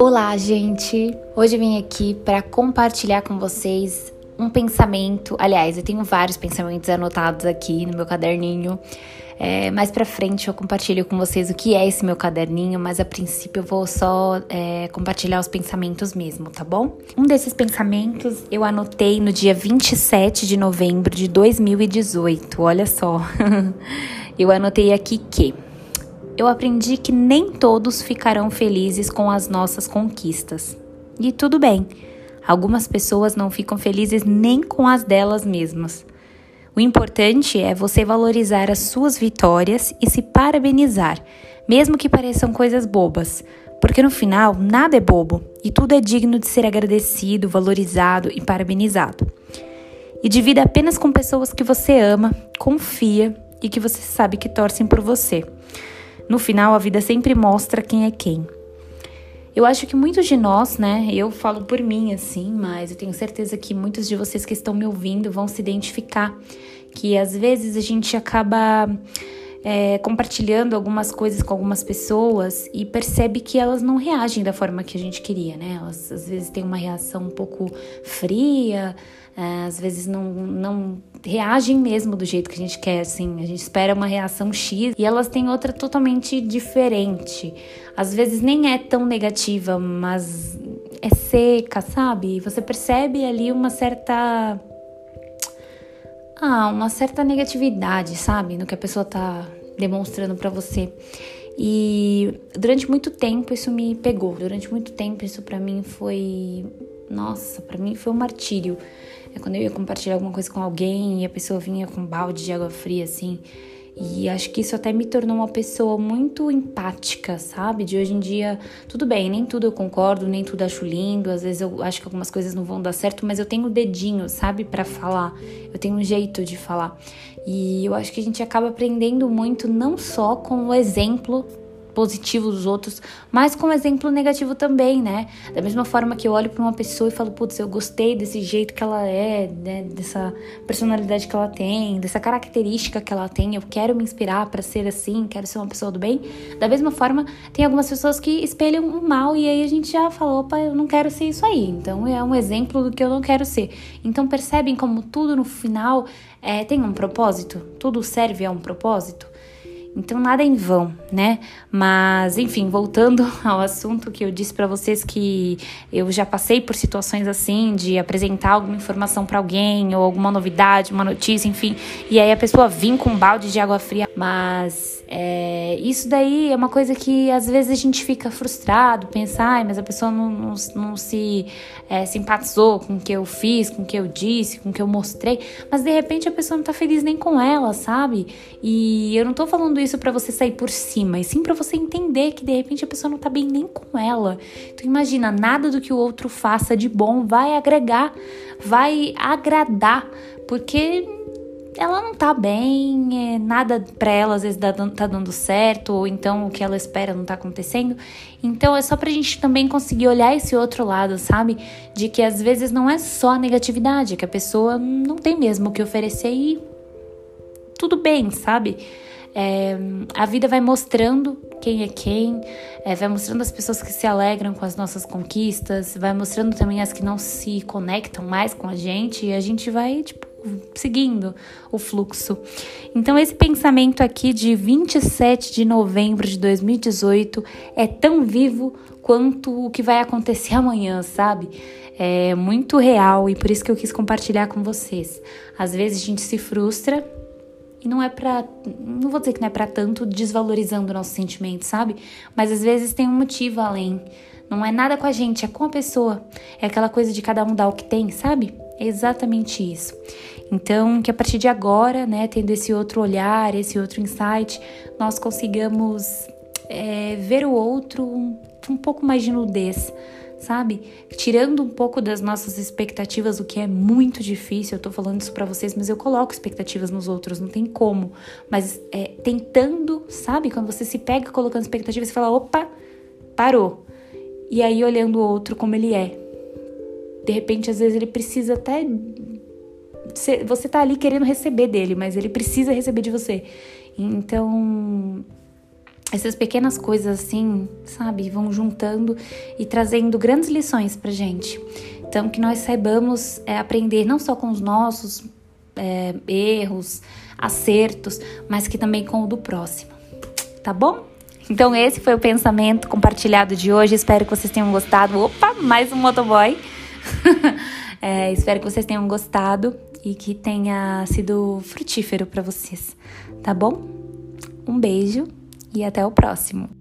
Olá, gente! Hoje vim aqui para compartilhar com vocês um pensamento. Aliás, eu tenho vários pensamentos anotados aqui no meu caderninho. É, mais pra frente eu compartilho com vocês o que é esse meu caderninho, mas a princípio eu vou só é, compartilhar os pensamentos mesmo, tá bom? Um desses pensamentos eu anotei no dia 27 de novembro de 2018, olha só. eu anotei aqui que eu aprendi que nem todos ficarão felizes com as nossas conquistas. E tudo bem, algumas pessoas não ficam felizes nem com as delas mesmas. O importante é você valorizar as suas vitórias e se parabenizar, mesmo que pareçam coisas bobas, porque no final nada é bobo e tudo é digno de ser agradecido, valorizado e parabenizado. E divida apenas com pessoas que você ama, confia e que você sabe que torcem por você. No final, a vida sempre mostra quem é quem. Eu acho que muitos de nós, né? Eu falo por mim assim, mas eu tenho certeza que muitos de vocês que estão me ouvindo vão se identificar. Que às vezes a gente acaba é, compartilhando algumas coisas com algumas pessoas e percebe que elas não reagem da forma que a gente queria, né? Elas às vezes têm uma reação um pouco fria, às vezes não, não reagem mesmo do jeito que a gente quer, assim. A gente espera uma reação X e elas têm outra totalmente diferente. Às vezes nem é tão negativa, mas é seca, sabe? Você percebe ali uma certa. Ah, uma certa negatividade, sabe? No que a pessoa tá demonstrando para você. E durante muito tempo isso me pegou. Durante muito tempo isso para mim foi nossa, para mim foi um martírio. É quando eu ia compartilhar alguma coisa com alguém e a pessoa vinha com um balde de água fria, assim. E acho que isso até me tornou uma pessoa muito empática, sabe? De hoje em dia, tudo bem, nem tudo eu concordo, nem tudo acho lindo. Às vezes eu acho que algumas coisas não vão dar certo, mas eu tenho o dedinho, sabe, para falar. Eu tenho um jeito de falar. E eu acho que a gente acaba aprendendo muito, não só com o exemplo positivo dos outros, mas como exemplo negativo também, né? Da mesma forma que eu olho para uma pessoa e falo, putz, eu gostei desse jeito que ela é, né? dessa personalidade que ela tem, dessa característica que ela tem, eu quero me inspirar para ser assim, quero ser uma pessoa do bem. Da mesma forma, tem algumas pessoas que espelham o mal e aí a gente já falou, opa, eu não quero ser isso aí. Então é um exemplo do que eu não quero ser. Então percebem como tudo no final é, tem um propósito? Tudo serve a um propósito? Então nada em vão, né? Mas enfim, voltando ao assunto que eu disse para vocês que eu já passei por situações assim de apresentar alguma informação para alguém ou alguma novidade, uma notícia, enfim, e aí a pessoa vir com um balde de água fria, mas é, isso daí é uma coisa que às vezes a gente fica frustrado, pensa, ai, mas a pessoa não, não, não se é, simpatizou com o que eu fiz, com o que eu disse, com o que eu mostrei, mas de repente a pessoa não tá feliz nem com ela, sabe? E eu não tô falando isso para você sair por cima, e sim para você entender que de repente a pessoa não tá bem nem com ela. Então imagina, nada do que o outro faça de bom vai agregar, vai agradar, porque ela não tá bem, é, nada pra ela às vezes tá dando certo, ou então o que ela espera não tá acontecendo. Então é só pra gente também conseguir olhar esse outro lado, sabe? De que às vezes não é só a negatividade, que a pessoa não tem mesmo o que oferecer e tudo bem, sabe? É, a vida vai mostrando quem é quem, é, vai mostrando as pessoas que se alegram com as nossas conquistas, vai mostrando também as que não se conectam mais com a gente, e a gente vai, tipo, seguindo o fluxo. Então, esse pensamento aqui de 27 de novembro de 2018 é tão vivo quanto o que vai acontecer amanhã, sabe? É muito real e por isso que eu quis compartilhar com vocês. Às vezes a gente se frustra e não é pra. Não vou dizer que não é pra tanto desvalorizando o nosso sentimento, sabe? Mas às vezes tem um motivo além. Não é nada com a gente, é com a pessoa. É aquela coisa de cada um dar o que tem, sabe? É exatamente isso. Então, que a partir de agora, né, tendo esse outro olhar, esse outro insight, nós consigamos é, ver o outro um, um pouco mais de nudez, sabe? Tirando um pouco das nossas expectativas, o que é muito difícil. Eu tô falando isso para vocês, mas eu coloco expectativas nos outros, não tem como. Mas é, tentando, sabe? Quando você se pega colocando expectativas, você fala: opa, parou. E aí olhando o outro como ele é. De repente, às vezes ele precisa até você tá ali querendo receber dele, mas ele precisa receber de você. Então, essas pequenas coisas assim, sabe, vão juntando e trazendo grandes lições pra gente. Então, que nós saibamos é, aprender não só com os nossos é, erros, acertos, mas que também com o do próximo. Tá bom? Então, esse foi o pensamento compartilhado de hoje. Espero que vocês tenham gostado. Opa, mais um motoboy. é, espero que vocês tenham gostado e que tenha sido frutífero para vocês. Tá bom? Um beijo e até o próximo.